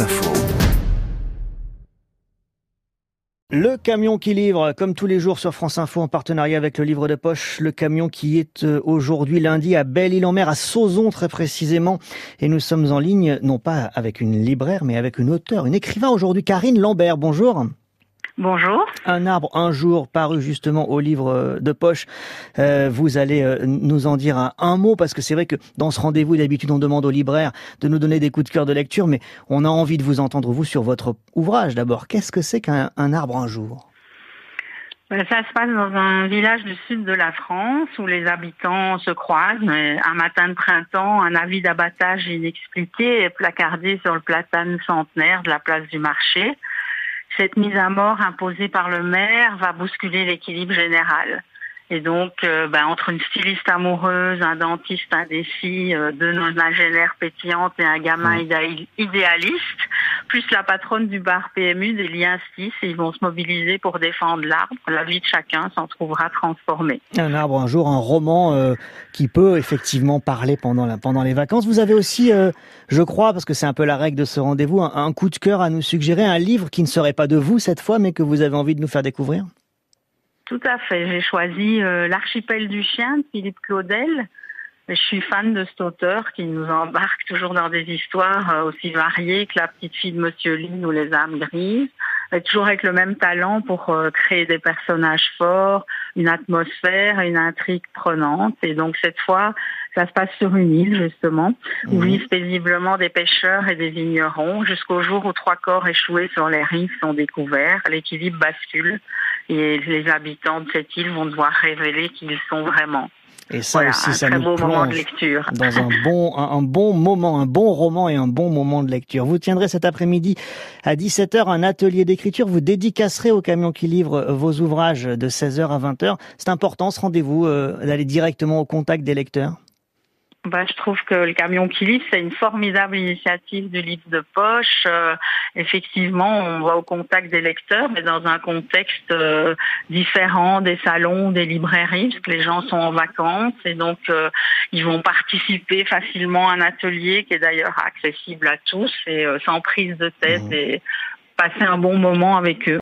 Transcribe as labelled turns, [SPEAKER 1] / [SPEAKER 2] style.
[SPEAKER 1] Info.
[SPEAKER 2] Le camion qui livre, comme tous les jours sur France Info en partenariat avec le livre de poche, le camion qui est euh, aujourd'hui lundi à Belle-Île-en-Mer, à Sauzon très précisément. Et nous sommes en ligne, non pas avec une libraire, mais avec une auteure, une écrivain aujourd'hui, Karine Lambert. Bonjour.
[SPEAKER 3] Bonjour.
[SPEAKER 2] Un arbre, un jour, paru justement au livre euh, de poche. Euh, vous allez euh, nous en dire un, mot, parce que c'est vrai que dans ce rendez-vous, d'habitude, on demande aux libraires de nous donner des coups de cœur de lecture, mais on a envie de vous entendre, vous, sur votre ouvrage d'abord. Qu'est-ce que c'est qu'un arbre, un jour?
[SPEAKER 3] Ben, ça se passe dans un village du sud de la France où les habitants se croisent. Un matin de printemps, un avis d'abattage inexpliqué est placardé sur le platane centenaire de la place du marché. Cette mise à mort imposée par le maire va bousculer l'équilibre général. Et donc, euh, ben, entre une styliste amoureuse, un dentiste indécis, euh, deux nonagénaires pétillantes et un gamin idéaliste, plus la patronne du bar PMU, des liens 6, ils vont se mobiliser pour défendre l'arbre. La vie de chacun s'en trouvera transformée.
[SPEAKER 2] Un arbre, un jour, un roman euh, qui peut effectivement parler pendant, la, pendant les vacances. Vous avez aussi, je crois, parce que c'est un peu la règle de ce rendez-vous, un coup de cœur à nous suggérer, un livre qui ne serait pas de vous cette fois, mais que vous avez envie de nous faire découvrir?
[SPEAKER 3] Tout à fait. J'ai choisi euh, L'archipel du chien de Philippe Claudel. Je suis fan de cet auteur qui nous embarque toujours dans des histoires euh, aussi variées que La petite fille de Monsieur Lynn ou Les âmes grises, et toujours avec le même talent pour euh, créer des personnages forts, une atmosphère, une intrigue prenante. Et donc cette fois, ça se passe sur une île justement, où mhm. vivent paisiblement des pêcheurs et des vignerons, jusqu'au jour où trois corps échoués sur les rives sont découverts. L'équilibre bascule et les habitants de cette île vont devoir révéler qui ils sont vraiment.
[SPEAKER 2] Et ça aussi, ça nous de lecture. dans un bon, un, bon moment, un bon roman et un bon moment de lecture. Vous tiendrez cet après-midi à 17h un atelier d'écriture. Vous dédicacerez au camion qui livre vos ouvrages de 16h à 20h. C'est important ce rendez-vous euh, d'aller directement au contact des lecteurs
[SPEAKER 3] bah, je trouve que le camion qui livre, c'est une formidable initiative du livre de poche. Euh, effectivement, on va au contact des lecteurs, mais dans un contexte euh, différent des salons, des librairies, parce que les gens sont en vacances et donc euh, ils vont participer facilement à un atelier qui est d'ailleurs accessible à tous et sans prise de tête mmh. et passer un bon moment avec eux.